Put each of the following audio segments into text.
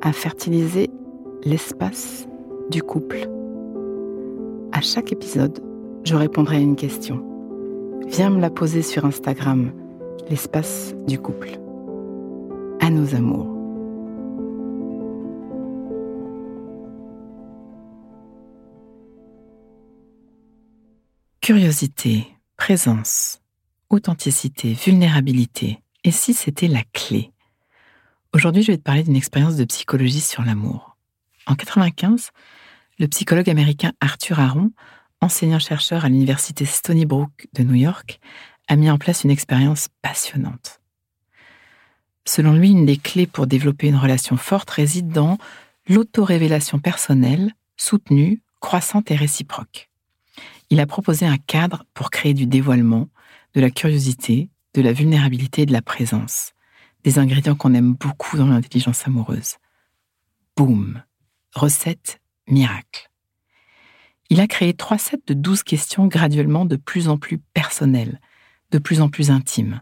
à fertiliser l'espace du couple. À chaque épisode, je répondrai à une question. Viens me la poser sur Instagram, l'espace du couple. À nos amours. Curiosité, présence, authenticité, vulnérabilité. Et si c'était la clé? Aujourd'hui, je vais te parler d'une expérience de psychologie sur l'amour. En 95, le psychologue américain Arthur Aron, enseignant-chercheur à l'université Stony Brook de New York, a mis en place une expérience passionnante. Selon lui, une des clés pour développer une relation forte réside dans l'autorévélation personnelle, soutenue, croissante et réciproque. Il a proposé un cadre pour créer du dévoilement, de la curiosité, de la vulnérabilité et de la présence des ingrédients qu'on aime beaucoup dans l'intelligence amoureuse. Boum Recette miracle. Il a créé trois sets de douze questions graduellement de plus en plus personnelles, de plus en plus intimes.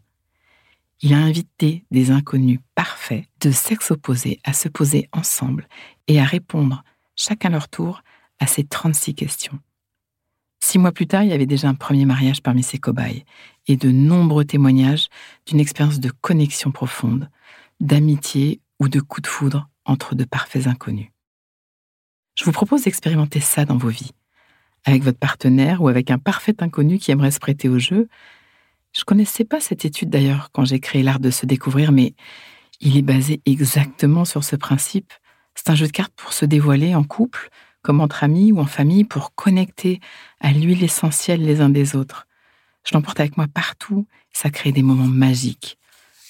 Il a invité des inconnus parfaits de sexe opposé à se poser ensemble et à répondre, chacun leur tour, à ces 36 questions. Six mois plus tard, il y avait déjà un premier mariage parmi ses cobayes et de nombreux témoignages d'une expérience de connexion profonde, d'amitié ou de coup de foudre entre de parfaits inconnus. Je vous propose d'expérimenter ça dans vos vies, avec votre partenaire ou avec un parfait inconnu qui aimerait se prêter au jeu. Je connaissais pas cette étude d'ailleurs quand j'ai créé l'art de se découvrir, mais il est basé exactement sur ce principe. C'est un jeu de cartes pour se dévoiler en couple, entre amis ou en famille, pour connecter à l'huile essentielle les uns des autres. Je l'emporte avec moi partout, ça crée des moments magiques.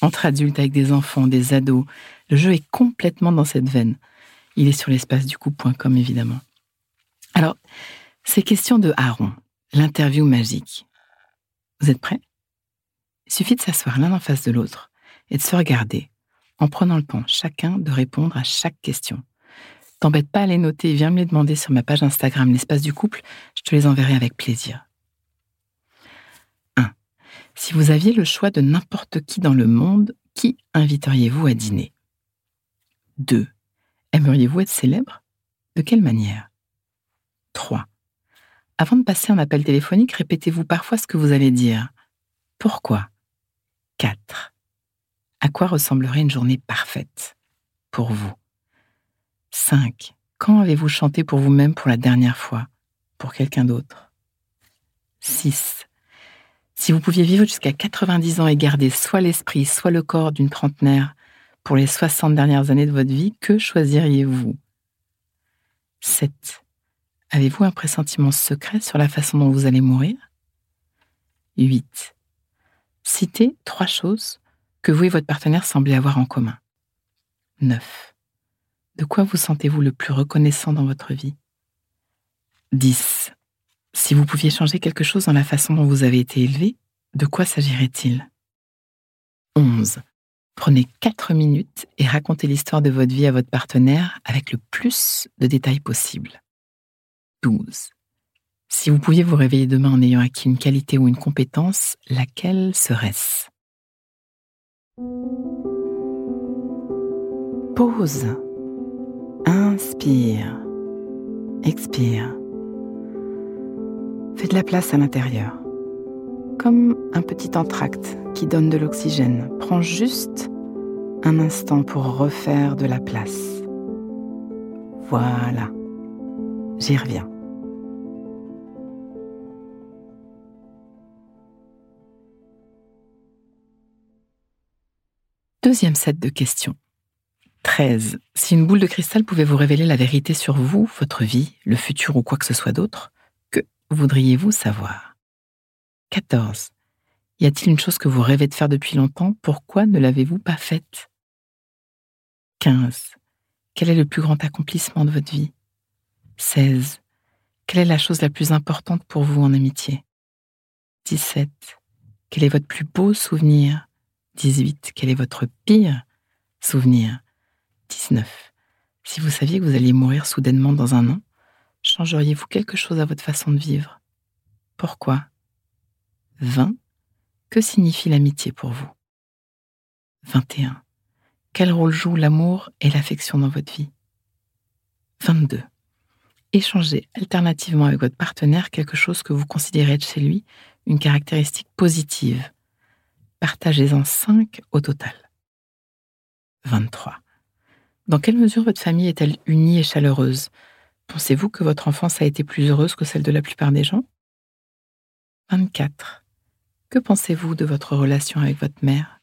Entre adultes avec des enfants, des ados, le jeu est complètement dans cette veine. Il est sur l'espace du coup.com évidemment. Alors, ces questions de Aaron, l'interview magique. Vous êtes prêts? Il suffit de s'asseoir l'un en face de l'autre et de se regarder en prenant le temps chacun de répondre à chaque question. T'embête pas à les noter, viens me les demander sur ma page Instagram, l'espace du couple, je te les enverrai avec plaisir. 1. Si vous aviez le choix de n'importe qui dans le monde, qui inviteriez-vous à dîner? 2. Aimeriez-vous être célèbre? De quelle manière? 3. Avant de passer un appel téléphonique, répétez-vous parfois ce que vous allez dire. Pourquoi? 4. À quoi ressemblerait une journée parfaite? Pour vous 5. Quand avez-vous chanté pour vous-même pour la dernière fois? Pour quelqu'un d'autre? 6. Si vous pouviez vivre jusqu'à 90 ans et garder soit l'esprit, soit le corps d'une trentenaire pour les 60 dernières années de votre vie, que choisiriez-vous? 7. Avez-vous un pressentiment secret sur la façon dont vous allez mourir? 8. Citez trois choses que vous et votre partenaire semblez avoir en commun. 9. De quoi vous sentez-vous le plus reconnaissant dans votre vie? 10. Si vous pouviez changer quelque chose dans la façon dont vous avez été élevé, de quoi s'agirait-il? 11. Prenez 4 minutes et racontez l'histoire de votre vie à votre partenaire avec le plus de détails possible. 12. Si vous pouviez vous réveiller demain en ayant acquis une qualité ou une compétence, laquelle serait-ce? Pause. Inspire. Expire. Fais de la place à l'intérieur. Comme un petit entracte qui donne de l'oxygène. Prends juste un instant pour refaire de la place. Voilà. J'y reviens. Deuxième set de questions. 13. Si une boule de cristal pouvait vous révéler la vérité sur vous, votre vie, le futur ou quoi que ce soit d'autre, que voudriez-vous savoir? 14. Y a-t-il une chose que vous rêvez de faire depuis longtemps? Pourquoi ne l'avez-vous pas faite? 15. Quel est le plus grand accomplissement de votre vie? 16. Quelle est la chose la plus importante pour vous en amitié? 17. Quel est votre plus beau souvenir? 18. Quel est votre pire souvenir? 19. Si vous saviez que vous alliez mourir soudainement dans un an, changeriez-vous quelque chose à votre façon de vivre? Pourquoi? 20. Que signifie l'amitié pour vous? 21. Quel rôle joue l'amour et l'affection dans votre vie? 22. Échangez alternativement avec votre partenaire quelque chose que vous considérez chez lui une caractéristique positive. Partagez-en 5 au total. 23. Dans quelle mesure votre famille est-elle unie et chaleureuse? Pensez-vous que votre enfance a été plus heureuse que celle de la plupart des gens? 24. Que pensez-vous de votre relation avec votre mère?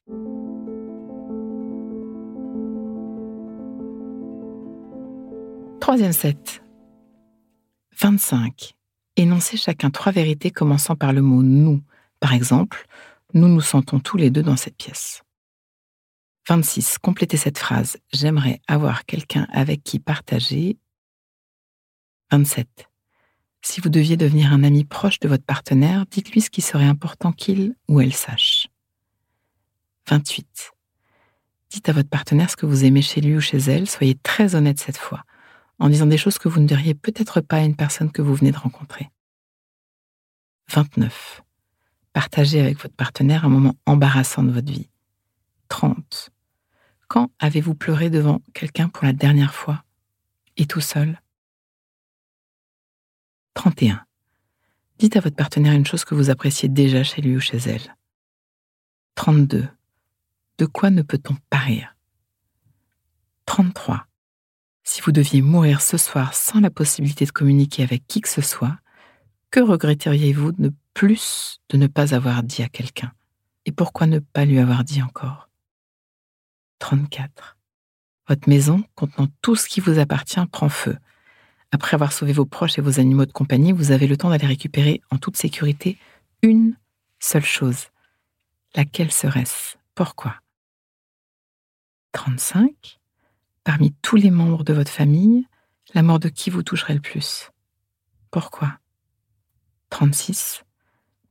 Troisième set. 25. Énoncez chacun trois vérités commençant par le mot nous. Par exemple, nous nous sentons tous les deux dans cette pièce. 26. Complétez cette phrase. J'aimerais avoir quelqu'un avec qui partager. 27. Si vous deviez devenir un ami proche de votre partenaire, dites-lui ce qui serait important qu'il ou elle sache. 28. Dites à votre partenaire ce que vous aimez chez lui ou chez elle, soyez très honnête cette fois, en disant des choses que vous ne diriez peut-être pas à une personne que vous venez de rencontrer. 29. Partagez avec votre partenaire un moment embarrassant de votre vie. 30. Quand avez-vous pleuré devant quelqu'un pour la dernière fois? Et tout seul? 31. Dites à votre partenaire une chose que vous appréciez déjà chez lui ou chez elle. 32. De quoi ne peut-on pas rire? 33. Si vous deviez mourir ce soir sans la possibilité de communiquer avec qui que ce soit, que regretteriez-vous de plus de ne pas avoir dit à quelqu'un? Et pourquoi ne pas lui avoir dit encore? 34. Votre maison, contenant tout ce qui vous appartient, prend feu. Après avoir sauvé vos proches et vos animaux de compagnie, vous avez le temps d'aller récupérer en toute sécurité une seule chose. Laquelle serait-ce? Pourquoi? 35. Parmi tous les membres de votre famille, la mort de qui vous toucherait le plus? Pourquoi? 36.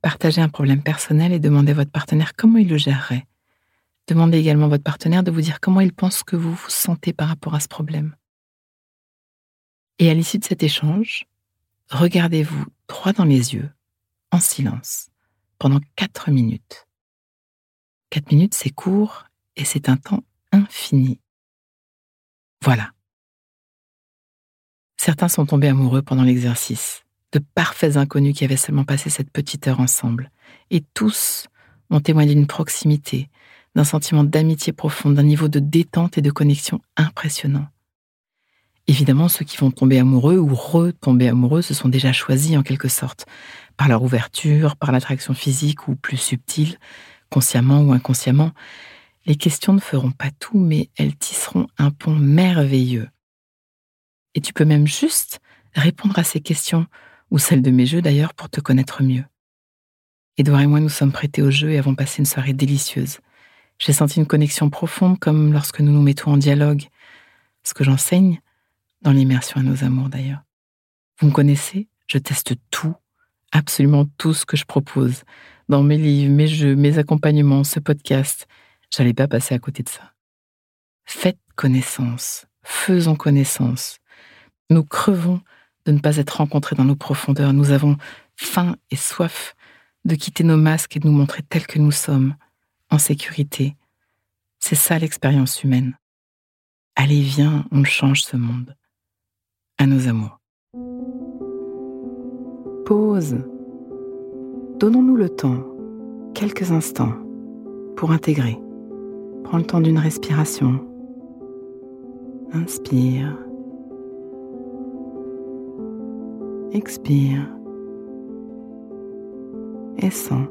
Partagez un problème personnel et demandez à votre partenaire comment il le gérerait. Demandez également à votre partenaire de vous dire comment il pense que vous vous sentez par rapport à ce problème. Et à l'issue de cet échange, regardez-vous droit dans les yeux, en silence, pendant quatre minutes. Quatre minutes, c'est court et c'est un temps infini. Voilà. Certains sont tombés amoureux pendant l'exercice, de parfaits inconnus qui avaient seulement passé cette petite heure ensemble, et tous ont témoigné d'une proximité, d'un sentiment d'amitié profonde, d'un niveau de détente et de connexion impressionnant. Évidemment, ceux qui vont tomber amoureux ou retomber amoureux se sont déjà choisis en quelque sorte, par leur ouverture, par l'attraction physique ou plus subtile, consciemment ou inconsciemment. Les questions ne feront pas tout, mais elles tisseront un pont merveilleux. Et tu peux même juste répondre à ces questions, ou celles de mes jeux d'ailleurs, pour te connaître mieux. Édouard et moi nous sommes prêtés au jeu et avons passé une soirée délicieuse. J'ai senti une connexion profonde comme lorsque nous nous mettons en dialogue. Ce que j'enseigne, dans l'immersion à nos amours d'ailleurs. Vous me connaissez, je teste tout, absolument tout ce que je propose, dans mes livres, mes jeux, mes accompagnements, ce podcast. J'allais pas passer à côté de ça. Faites connaissance, faisons connaissance. Nous crevons de ne pas être rencontrés dans nos profondeurs. Nous avons faim et soif de quitter nos masques et de nous montrer tels que nous sommes, sécurité. C'est ça l'expérience humaine. Allez, viens, on change ce monde à nos amours. Pause. Donnons-nous le temps, quelques instants, pour intégrer. Prends le temps d'une respiration. Inspire. expire et sens.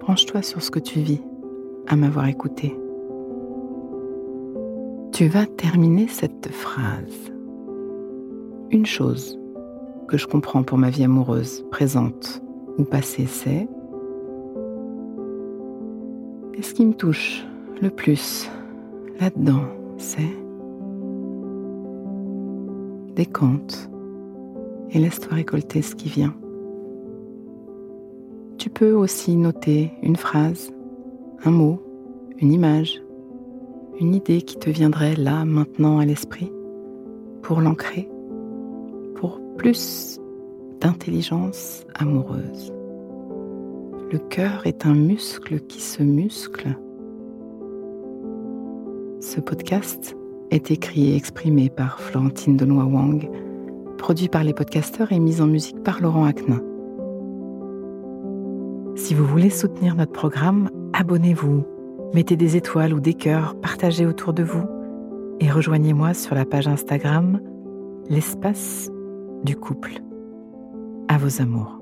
Branche-toi sur ce que tu vis à m'avoir écouté. Tu vas terminer cette phrase. Une chose que je comprends pour ma vie amoureuse, présente ou passée, c'est et ce qui me touche le plus là-dedans, c'est décompte et laisse-toi récolter ce qui vient. Tu peux aussi noter une phrase, un mot, une image, une idée qui te viendrait là, maintenant à l'esprit, pour l'ancrer, pour plus d'intelligence amoureuse. Le cœur est un muscle qui se muscle. Ce podcast est écrit et exprimé par Florentine Denois Wang, produit par les podcasteurs et mis en musique par Laurent Aknin. Si vous voulez soutenir notre programme, abonnez-vous, mettez des étoiles ou des cœurs, partagez autour de vous et rejoignez-moi sur la page Instagram L'espace du couple. À vos amours.